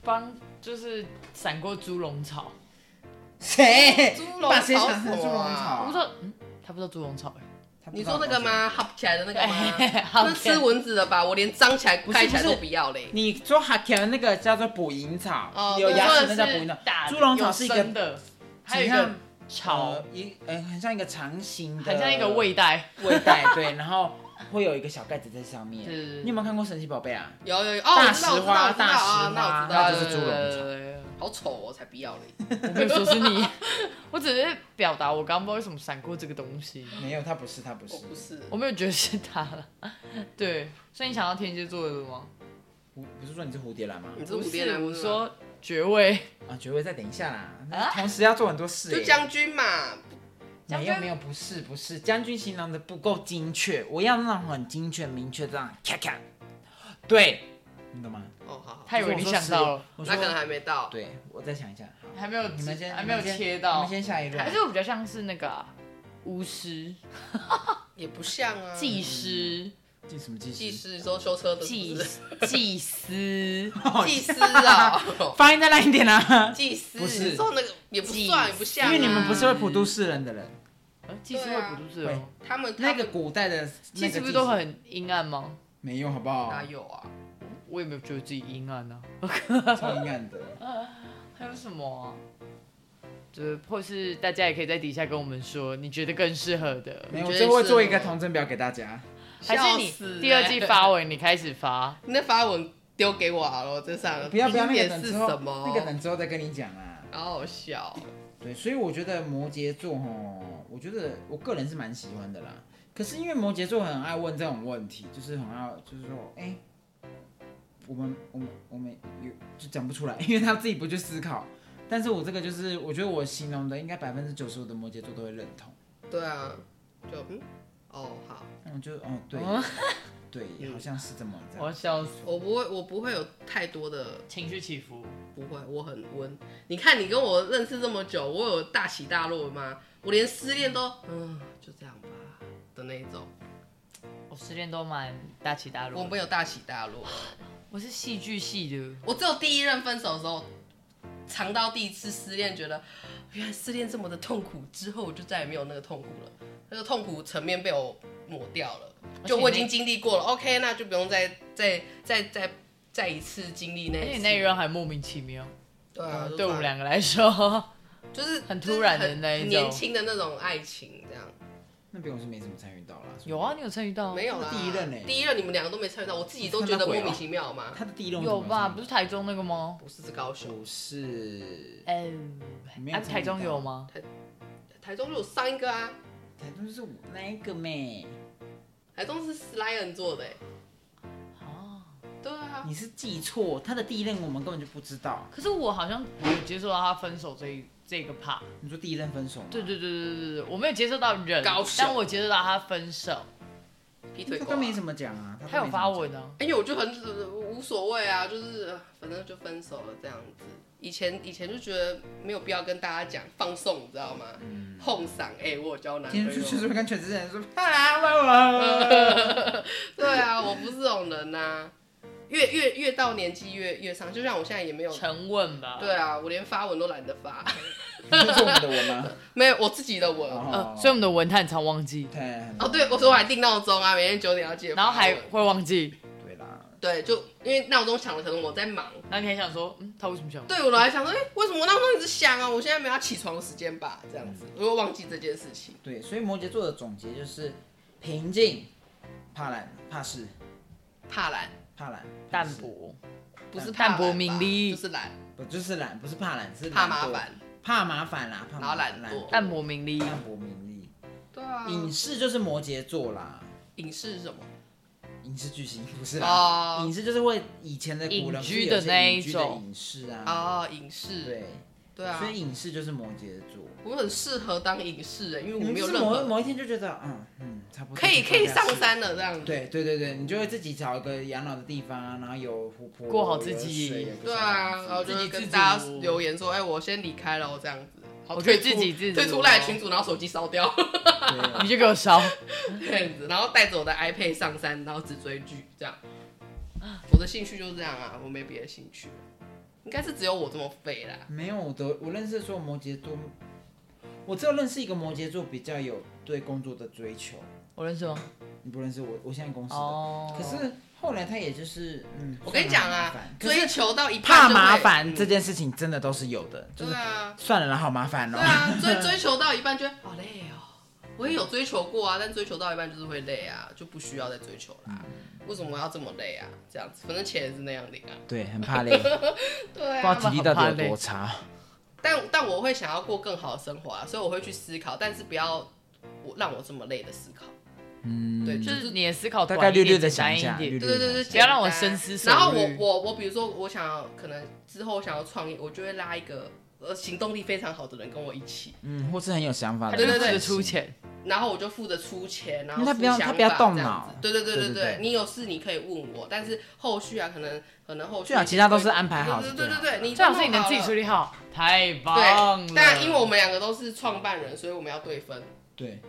帮就是闪过猪笼草，谁猪笼草想成猪笼草？我不知道，嗯，他不知道猪笼草哎。你说那个？吗？好起来的那个吗？好那吃蚊子的吧？我连张起来不是盖起来都不要嘞。你说哈甜的那个叫做捕蝇草，哦有牙齿那叫捕蝇草。猪笼草是一个的，还有一个草呃，一呃很像一个长形的，很像一个胃袋。胃袋，对，然后会有一个小盖子在上面。对对对你有没有看过神奇宝贝啊？有有有，哦，大石花大石花那我知道那，就是猪笼草好好丑哦，才不要嘞。我没有说是你，我只是表达我刚刚不知道为什么闪过这个东西，没有，他不是，他不是我，不是，我没有觉得是他了。对，所以你想要天蝎座的吗？不不是说你是蝴蝶兰吗？你是不是，蝴蝶兰，我说爵位。啊，爵位再等一下啦，啊同时要做很多事耶。就将军嘛，没有没有，不是不是，将军形容的不够精确，我要那种很精确明确这样咔咔，对，你懂吗？哦，好好，他以为你想到。了，我说那可能还没到。对，我再想一下，好，还没有，你们先，还没有切到。你们，先下一轮。还。是我比较像是那个啊巫师、也不像啊。技师、祭什么记技事？师说修车的是祭司祭司、技师 啊，发音再烂一点啊！技师，不是。说那个也不算，也不像啊。因为你们不是会普渡世人的人，呃祭司会不都是会哦？他们那个古代的祭司不是都很阴暗吗？没有，好不好哪？有啊？我也没有觉得自己阴暗啊。超阴暗的。还有什么啊？就是或是大家也可以在底下跟我们说，你觉得更适合的，没有，我你觉得最后会做一个是同征表给大家。还是你笑死第二季欸发文你开始发？你那发文丢给我好了，我这上不要不要，那点是个等之后什么？那个等之后再跟你讲啊。好好笑。对，所以我觉得摩羯座吼，我觉得我个人是蛮喜欢的啦。可是因为摩羯座很爱问这种问题，就是很爱，就是说，哎、我们我们我们有就讲不出来，因为他自己不去思考。但是我这个就是，我觉得我形容的应该百分之九十五的摩羯座都会认同。对啊，就嗯，哦好，嗯，就哦对，哦对，好像是这么这我要。笑死，我不会，我不会有太多的，情绪起伏。不会，我很温。你看你跟我认识这么久，我有大起大落吗？我连失恋都嗯就这样吧的那一种，我失恋都蛮大起大落，我没有大起大落。我是戏剧系的，我只有第一任分手的时候，尝到第一次失恋，觉得原来失恋这么的痛苦，之后我就再也没有那个痛苦了，那个痛苦层面被我抹掉了，就我已经经历过了，OK，那就不用再再再再再一次经历那而且一次。那一任还莫名其妙，对对我们两个来说，就是很突然的那一种。年轻的那种爱情，这样那边我是没怎么参与到啦。有啊，你有参与到？没有啦。第一任欸第一任你们两个都没参与到，我自己都觉得莫名其妙嘛。他的第一任有吧？不是台中那个吗？不是是高雄，不是，哎，啊，没有台中有吗？台中就有上一个啊，台中是我那一个妹，台中是 Lion 做的、欸，啊，对啊，你是记错，他的第一任我们根本就不知道。可是我好像没有接受到他分手这一这个 part。你说第一任分手吗？对对对对对对，我没有接受到人高，手但我接受到他分手，劈腿狗、啊他都。没怎么讲啊，他有发文啊。哎呦，我就很呃无所谓啊，就是呃反正就分手了这样子。以前以前就觉得没有必要跟大家讲放送，你知道吗？哄嗓，哎、我有交男朋友今天。就是会跟全职人说，他来问我。对啊，我不是这种人呐、越越越到年纪越越上，就像我现在也没有。沉稳吧。对啊，我连发文都懒得发，你这是我们的文吗？没有我自己的文。呃，所以我们的文他很常忘记，对哦，对，我说我还定闹钟啊，每天九点要记得。然后还会忘记，对啦，对，就因为闹钟响了，可能我在忙。然后你还想说，嗯，他为什么想？对我还想说，哎、为什么我闹钟一直响啊？我现在没有要起床的时间吧？这样子，我又忘记这件事情。对，所以摩羯座的总结就是平静、怕懒、怕事、怕懒，怕懒、淡泊，不是淡泊名利。就是懒，不就是懒，不是怕懒，是，怕麻烦。怕麻烦啦，怕懒惰。淡泊名利。淡泊名利。对啊，影视就是摩羯座啦，影视是什么？影视巨星不是啦，哦。影视就是会以前的古人隐居的那一种。影视啊，哦，影视。对，对啊所，以影视就是摩羯座。我很适合当影视人，因为我你没有任何就是某某一天就觉得，嗯嗯，差不多可以可以上山了这样子。对对对对，你就会自己找一个养老的地方啊，然后有湖泊，过好自己对啊，然后自给自跟大家留言说，哎，我先离开了，这样子。好我可以自己自己退出赖群主，然后手机烧掉，对你就给我烧，这样子，然后带着我的 iPad 上山，然后只追剧这样。我的兴趣就是这样啊，我没别的兴趣，应该是只有我这么废啦。没有我的，我认识的所有摩羯座，我只有认识一个摩羯座比较有对工作的追求。我认识吗？你不认识我，我现在公司的，哦，可是后来他也就是，嗯，我跟你讲啊追求到一半怕就会麻烦嗯这件事情真的都是有的，就是对啊，算了啦，好麻烦哦、对啊，追 追求到一半觉得好累哦。我也有追求过啊，但追求到一半就是会累啊，就不需要再追求啦。为什么我要这么累啊？这样子，反正钱也是那样领啊。对，很怕累。对啊不知道体力到底有多差。但但我会想要过更好的生活啊，所以我会去思考，但是不要我让我这么累的思考。嗯，对，就就是是你的思考大概略略的简单想一下，一点，略对对对对，不要让我深思熟然后我虑我我比如说我想要可能之后我想要创业，我就会拉一个呃行动力非常好的人跟我一起，嗯，或是很有想法的，对对对出钱，然后我就负责出钱，然后因为他不要他不要法这样动脑子。对对对对对对对你有事你可以问我，但是后续啊，可能可能后续最好其他都是安排好的对对对你最好是你能自己处理好，太棒了。对，。但因为我们两个都是创办人，所以我们要对分对，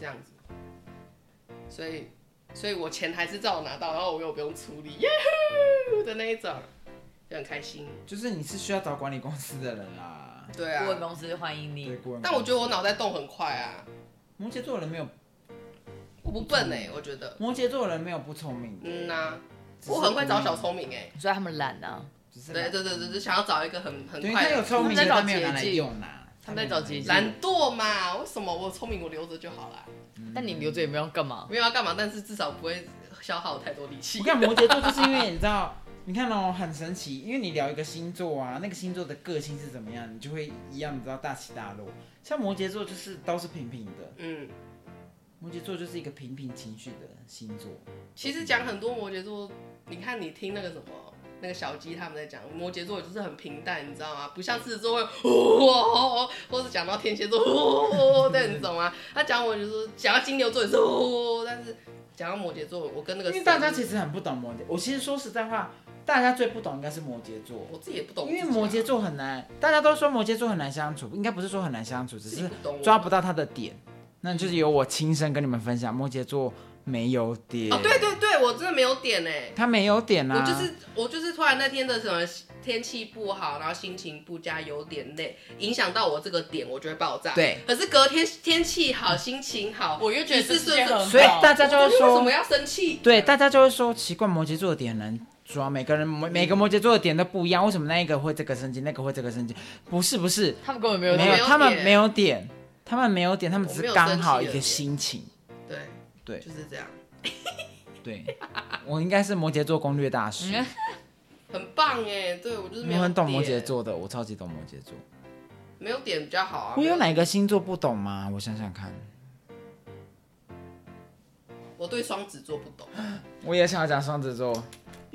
这样子，所以所以我钱还是照拿到，然后我又不用处理，耶呼的那一种，就很开心。就是你是需要找管理公司的人啦。对啊顾，问公司欢迎对，你，顾问公司但我觉得我脑袋动很快啊，摩羯座的人没有，我不笨哎、我觉得，摩羯座的人没有不聪明的，嗯呐、只是我很会找小聪明哎、所以他们懒啊，只是对对对对，就想要找一个很很对，快的他有聪明的，他们在找他没有拿来捷径用啦。他们在找捷径懒惰嘛，为什么我聪明我留着就好啦？但你留着也没有干嘛。没有要干嘛，但是至少不会消耗太多力气你。看摩羯座就是因为你知道，你看哦，很神奇，因为你聊一个星座啊，那个星座的个性是怎么样，你就会一样，你知道大起大落。像摩羯座就是都是平平的，嗯，摩羯座就是一个平平情绪的星座。其实讲很多摩羯座，你看你听那个什么。那个小鸡他们在讲摩羯座就是很平淡，你知道吗？不像狮子座会 哦，或是讲到天蝎座哦，对，你懂吗？他讲我就是讲到金牛座也是哦，但是讲到摩羯座，我跟那个因为大家其实很不懂摩羯，我其实说实在话，大家最不懂应该是摩羯座。我自己也不懂因为摩羯座很难，大家都说摩羯座很难相处，应该不是说很难相处，只是抓不到他的点。那就是由我亲身跟你们分享，摩羯座没有点。哦，对对对，我真的没有点哎，他没有点啊。我就是我就是突然那天的什么天气不好，然后心情不佳，有点累，影响到我这个点，我就会爆炸。对，可是隔天天气好，心情好，我又觉得是世界很好，所以大家就会说为什么，要生气？对，大家就会说，奇怪，摩羯座的点很难抓，每个人每个摩羯座的点都不一样，为什么那一个会这个生气，那个会这个生气？不是不是，他们根本没有没有，他们没有点，他们没有点，他们只刚好一个心情。对。对。就是这样，对，我应该是摩羯座攻略大师，嗯。很棒哎，对我就是没有我很懂摩羯，座的，我超级懂摩羯座。没有点比较好啊。我有哪个星座不懂吗？我想想看，我对双子座不懂，我也想要讲双子座，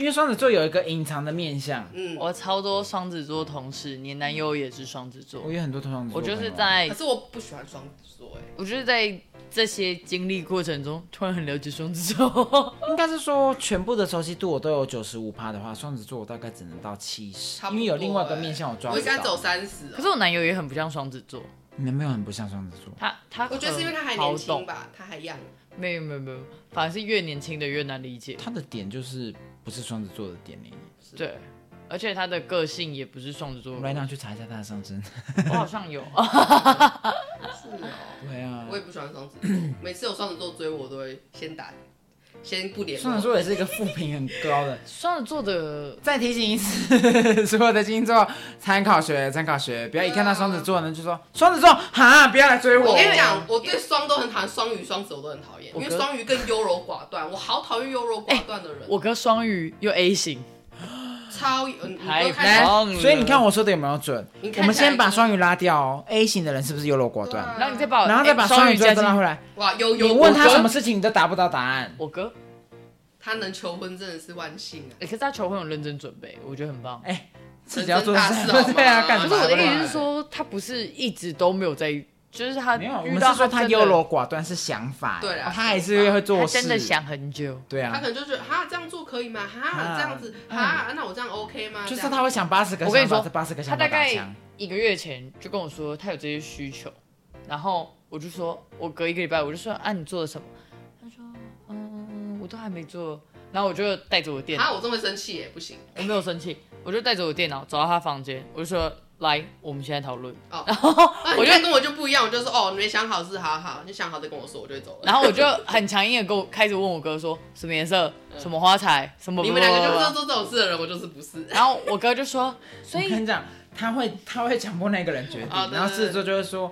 因为双子座有一个隐藏的面相。嗯，我超多双子座同事，你男友也是双子座我，有很多双子座我朋友，就是在可是我不喜欢双子座哎，我就是在这些经历过程中，突然很了解双子座。应该是说全部的熟悉度我都有九十五趴的话，双子座我大概只能到七十差，不多因为有另外一个欸面相我抓不我应该走到。三十。可是我男友也很不像双子座，你男朋友很不像双子座，他他我觉得是因为他还好懂，年轻吧，他还 young。没有没有没有，反而是越年轻的越难理解。他的点就是不是双子座的点而已。对，而且他的个性也不是双子座我。来那去查一下他的上升。我好像有，是哦，对啊我，也不喜欢双子座，每次有双子座追我都会先打，先不联络。双子座也是一个负评很高的。双子座的再提醒一次，所有的星座参考学，参考学，不要一看到双子座呢就说双子座哈，不要来追我。我跟你讲，我对双都很讨厌，双鱼、双子我都很讨厌，因为双鱼更优柔寡断，我好讨厌优柔寡断的人。我哥双鱼又 A 型，超，有你太都看来棒了，所以你看我说的有没有准？你看我们先把双鱼拉掉哦，A 型的人是不是优柔寡断？然后你再把我，然后再把哎双鱼再拉回来。哇，有有你问他什么事情，你都答不到答案。我哥，他能求婚真的是万幸啊！哎，可是他求婚有认真准备，我觉得很棒。哎自己要做大事 对啊，干什么？可是我的意思是说，他不是一直都没有在，就是他没有，我们是说他优柔寡断是想法，对啊他还是会做他事，真的想很久。对啊他可，能就觉得哈这样做可以吗？哈啊这样子嗯哈，那我这样 OK 吗？就是他会想八十个跟你说八十个想法他大概。一个月前就跟我说他有这些需求，然后我就说，我隔一个礼拜我就说啊你做了什么？他说嗯我都还没做，然后我就带着我电脑，啊，我这么生气耶，不行我没有生气，我就带着我电脑走到他房间，我就说来我们现在讨论，哦。然后我就你看跟我就不一样，我就说哦，你没想好是好好，你想好再跟我说，我就会走了。然后我就很强硬的跟我开始问我哥说什么颜色、什么花材、什么，你们两个就不是做这种事的人，我就是不是。然后我哥就说，所以你讲，他会他会强迫那个人决定，哦对然后狮子座就会说，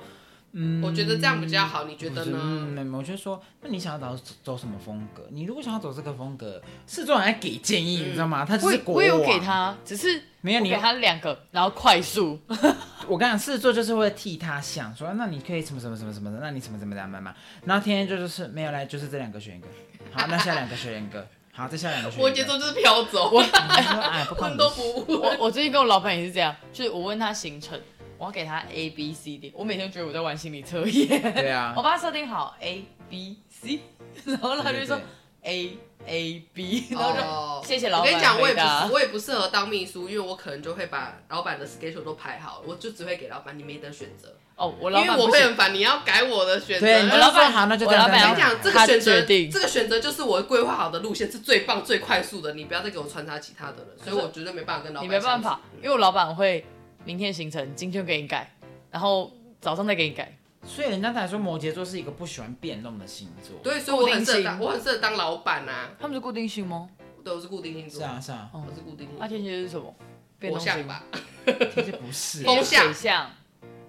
嗯，我觉得这样比较好，你觉得呢？嗯，我就说，那你想要走走什么风格？你如果想要走这个风格，狮子座很爱给建议，嗯你知道吗？他只是我有给，他，只是没有你我给，他两个，然后快速，我跟你讲，狮子座就是会替他想，说那你可以什么什么什么什么的，那你什么怎么怎么样嘛。然后天天就就是没有来，就是这两个选一个，好，那下两个选一个，好，再下两个选一个。摩羯座就是飘走，我你说哎，不关问都我。我我最近跟我老板也是这样，就是我问他行程，我要给他 A B C D，我每天觉得我在玩心理测验，对啊 我，帮他设定好 A B C，然后他就说对 A A B，然后就、哦谢谢老板我跟你讲，我也不是，我也不适合当秘书，因为我可能就会把老板的 schedule 都排好，我就只会给老板，你没得选择，哦，我因为老板不行我会很烦，你要改我的选择。对，你我就老板好，那就这我老板样这样这样。跟你讲，这个选择，这个选择就是我规划好的路线，是最棒、最快速的。你不要再给我穿插其他的了，所以我绝对没办法跟老板。你没办法，因为我老板会明天行程，今天给你改，然后早上再给你改。所以人家才说摩羯座是一个不喜欢变动的星座。对，所以我很适合当，我很适合当老板啊。他们是固定星吗？对，我是固定星座，是啊是啊，我是固定星那、座，天蝎是什么？变动星火象吧？天蝎不是。风象水象，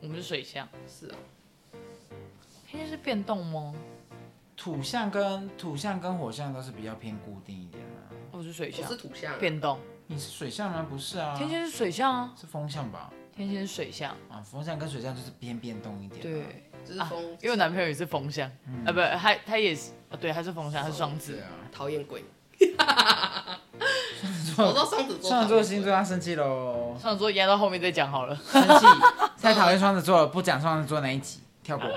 我们是水象。是啊，天蝎是变动吗？土象跟土象跟火象都是比较偏固定一点的。我是水象我是，土象，变动。你是水象吗？不是啊，天蝎是水象啊，是风象吧？天蝎是水象。啊，风象跟水象就是偏变动一点。，对，就是风，因为我男朋友也是风象，啊不，他他也是，啊对，他是风象，他是双子。讨厌鬼。座 我说双子座，双子座星座要生气喽，双子座压到后面再讲好了。生气，太讨厌双子座了，不讲双子座那一集，跳过。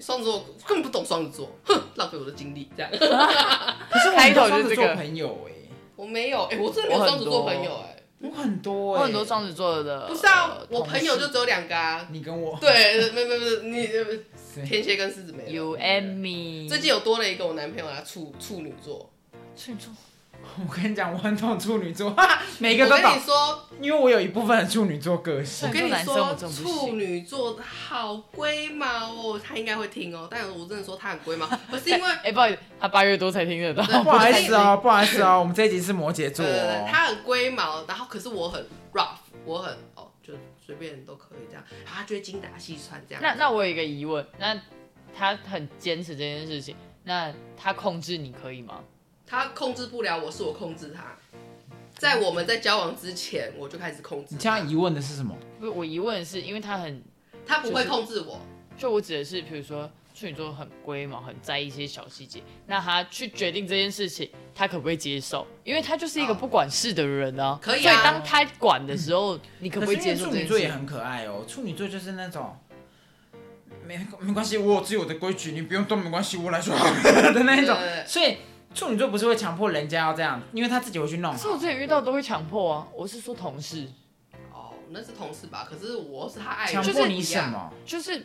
双子座根本不懂双子座，哼，浪费我的精力。这样，可是我开头就是这个座朋友哎，我没有，哎，我真的没有双子座朋友，哎，我很多我哎，很多双子座的，不是啊呃，我朋友就只有两个啊。你跟我对，没没没，你天蝎跟狮子没 and me。最近有多了一个我男朋友啊，处处女座。处女座，我跟你讲，我很懂处女座，哈哈每个都懂我跟你，说，因为我有一部分的处女座个性。我跟你说处女座好龟毛哦，他应该会听哦。但我真的说他很龟毛，不是因为 哎，不好意思，他八月多才听得到。不好意思哦，不好意思哦，我们这一集是摩羯座对对对，哦。他很龟毛，然后可是我很 rough，我很哦，就随便都可以这样，他就会精打细算这样。那那我有一个疑问，那他很坚持这件事情，那他控制你可以吗？他控制不了我，是我控制他。在我们在交往之前，我就开始控制他。你现在疑问的是什么？不是，我疑问的是，因为他很，他不会控制我，就我指的是，比如说处女座很龟毛，很在意一些小细节，那他去决定这件事情，他可不可以接受？因为他就是一个不管事的人啊。可以啊所以当他管的时候，你可不可以是因为接受这件事？处女座也很可爱哦，处女座就是那种。没没关系，我有自有的规矩，你不用动，没关系，我来说好 的那一种对对对。所以处女座不是会强迫人家要这样，因为他自己会去弄。可是我之前遇到都会强迫啊，我是说同事，哦，那是同事吧？可是我是他爱人，强迫你？什么？就是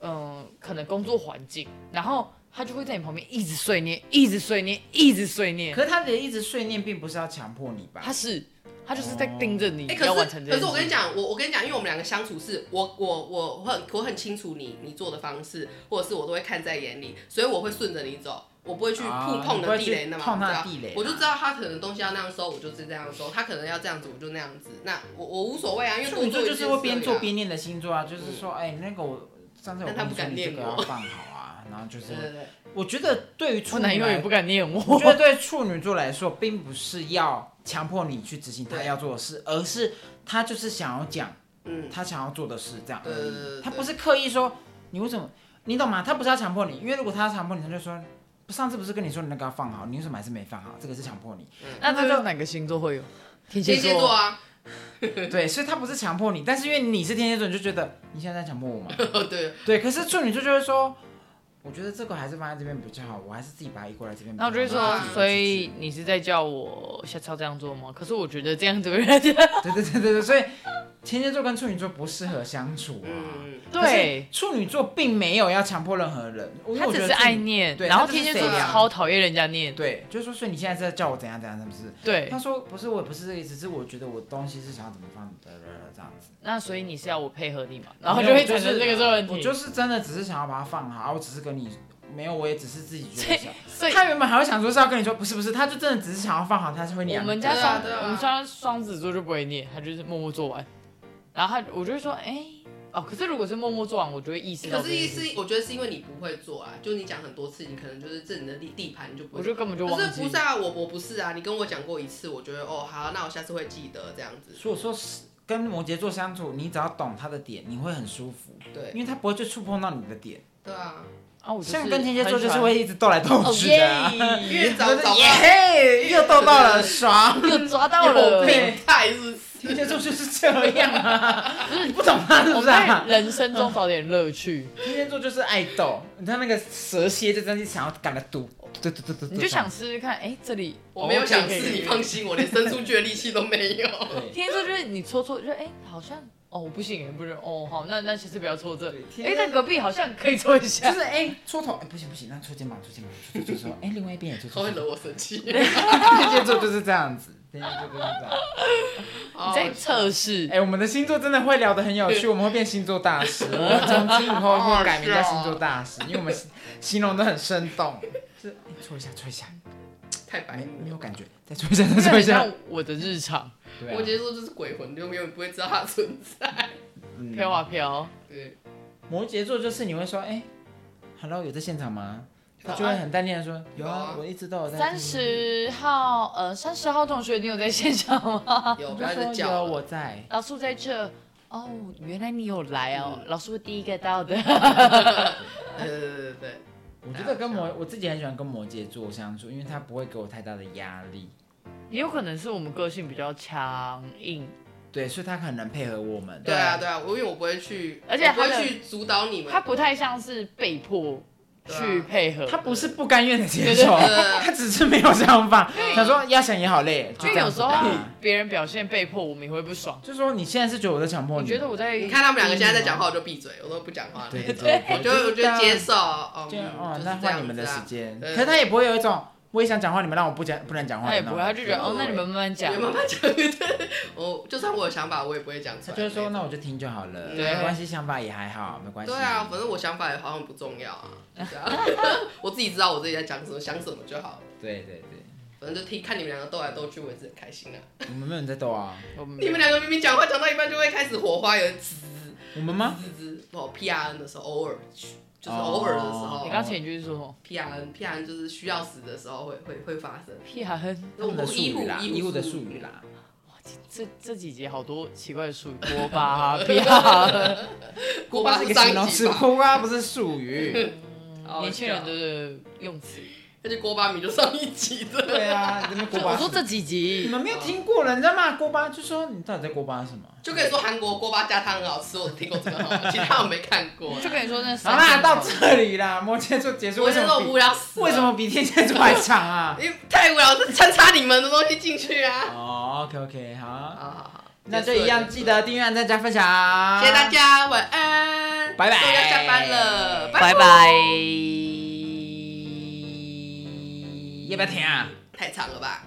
嗯、呃可能工作环境，然后他就会在你旁边一直碎念，一直碎念，一直碎念。可是他的一直碎念，并不是要强迫你吧？他是他就是在盯着你，哎、可要完是成这件事。可是我跟你讲，我我跟你讲，因为我们两个相处是，我我我很我很清楚你你做的方式，或者是我都会看在眼里，所以我会顺着你走，我不会去触碰的地雷，那么碰他的地雷啊我就知道他可能东西要那样收，我就是这样收；他可能要这样子，我就那样子。那我我无所谓啊，因为处女座就是会边做做边念的星座啊，就是说，哎、那个我上次我不敢跟你说你这念我个要放好啊，然后就是我觉得对于处男友也不敢念我。我觉得对处女座来说，并不是要强迫你去执行他要做的事，而是他就是想要讲嗯，他想要做的事，这样而对。他不是刻意说你为什么，你懂吗？他不是要强迫你，因为如果他要强迫你，他就说。上次不是跟你说你那个要放好，你为什么还是没放好？这个是强迫你。那这个哪个星座会有？天天蝎座啊，对，所以他不是强迫你，但是因为你是天蝎座，你就觉得你现在在强迫我嘛。对，对，可是处女座就会说，我觉得这个还是放在这边比较好，我还是自己把它移过来这边。那我就会说啊，所以你是在叫我下次要这样做吗？可是我觉得这样子会让人家 对对对对对，所以天蝎座跟处女座不适合相处啊。嗯，对，处女座并没有要强迫任何人，因为他只是我觉得处女爱念，对然后他就是天蝎座超讨厌人家念。对，就是说，所以你现在是在叫我怎样怎样，是不是？对他，说不是，我也不是这个意思，是我觉得我东西是想要怎么放的这样子，那所以你是要我配合你嘛？然后就会产生这个问题。我就是真的只是想要把它放好，我只是跟你没有，我也只是自己觉得想。所以他原本还会想说是要跟你说，不是不是，他就真的只是想要放好，他是会念我。们家双对啊对啊我们家双子座就不会念，他就是默默做完。然后他我就会说，哎，哦，可是如果是默默做完，我就会意识到可是意。思，我觉得是因为你不会做啊，就你讲很多次，你可能就是这你的地地盘，你就不会我就根本就忘记可是不是。啊，我我不是啊，你跟我讲过一次，我觉得哦好，那我下次会记得这样子。所以我说是跟摩羯座相处，你只要懂他的点，你会很舒服，对因为他不会去触碰到你的点。对啊，啊，我就是像跟天蝎座就是会一直斗来斗哦去的 越早找到耶嘿，又斗到了，爽。又抓到有了。病态是是？天蝎座就是这样啊，你 不懂他是我们不是？人生中找点乐趣，天蝎座就是爱斗，你看那个蛇蝎就真的想要赶个赌，对对对对，你就想试试看，哎，这里我没有想试，可以可以你放心，我连伸出去的力气都没有。天蝎座就是你搓搓，就哎，好像哦不行，不是哦好，那那其实不要搓这哎，在隔壁好像可以搓一下就。是哎搓头，哎不行不行，那搓肩膀搓肩膀，搓搓搓搓，哎另外一边也搓。他会惹我生气。天蝎座就是这样子，天蝎座就是这样。你在测试，哎，我们的星座真的会聊得很有趣，我们会变星座大师，我们从今以后会改名叫星座大师，因为我们形容的很生动。是哎搓一下搓一下，太白目没有感觉，再搓一下再搓一下。我的日常，对啊摩羯座就是鬼魂，你永远不会知道它存在。嗯飘啊飘。对，摩羯座就是你会说，哎、h e l l o 有在现场吗？他就会很淡定的说，有啊有啊，我一直都有在。三十号，呃，三十号同学，你有在现场吗？有，我 不要再就说有。我在。老师在这。哦，原来你有来哦，嗯老师我第一个到的。对对对对对，我觉得跟摩我自己很喜欢跟摩羯座相处，因为他不会给我太大的压力，也有可能是我们个性比较强硬，对，所以他很难配合我们。对啊对啊，我因为我不会去，而且他不会去主导你们。他不太像是被迫去配合。他不是不甘愿的接受，他只是没有想法，想说要想也好累，就有时候吧别人表现被迫，我们也会不爽。就说你现在是觉得我在强迫你觉得我在？你看他们两个现在在讲话，我就闭嘴，我都不讲话。对对，我就我就接受，哦，这样哦，就是那这样换你们的时间。可是他也不会有一种我也想讲话，你们让我不讲不能讲话的那种。他也不会，他就觉得哦，那你们慢慢讲你。慢慢讲，对，我 就算我有想法，我也不会讲出来。他就是说那我就听就好了，对没关系，想法也还好，没关系。对啊，反正我想法也好像不重要啊，我自己知道我自己在讲什么，想什么就好了。对对对，反正就听看你们两个斗来斗去，我也是很开心啊。我们没有人在斗啊，我们你们两个明明讲话讲到一半就会开始火花，有滋滋我们吗？滋滋。哦，P R N 的时候，偶尔就是偶尔的时候你刚前一句是说什么？，P R N P R N 就是需要死的时候会会会发生。屁孩哼，他们的术语啦，医医护的术语啦。哇这这几节好多奇怪的术语，锅巴、P R N，锅巴是个上形容词，锅巴不是术语。年轻人的用词。而且锅巴米就上一集的。对啊，你这边锅巴。我说这几集你集，们没有听过人在骂锅巴，就说你到底在锅巴什么？就跟你说韩国锅巴加汤很好吃，我听过这个哈，其他我没看过。就跟你说那好啦，到这里啦，摩羯座结束。为什么比无聊死了。为什？么比天蝎座还长啊？因为太无聊，是穿插你们的东西进去啊。哦，OK OK，好，好好好，那就一样，记得订阅、按赞、加分享。谢谢大家，晚安，拜拜我要下班了，拜拜。要不要听啊？太长了吧？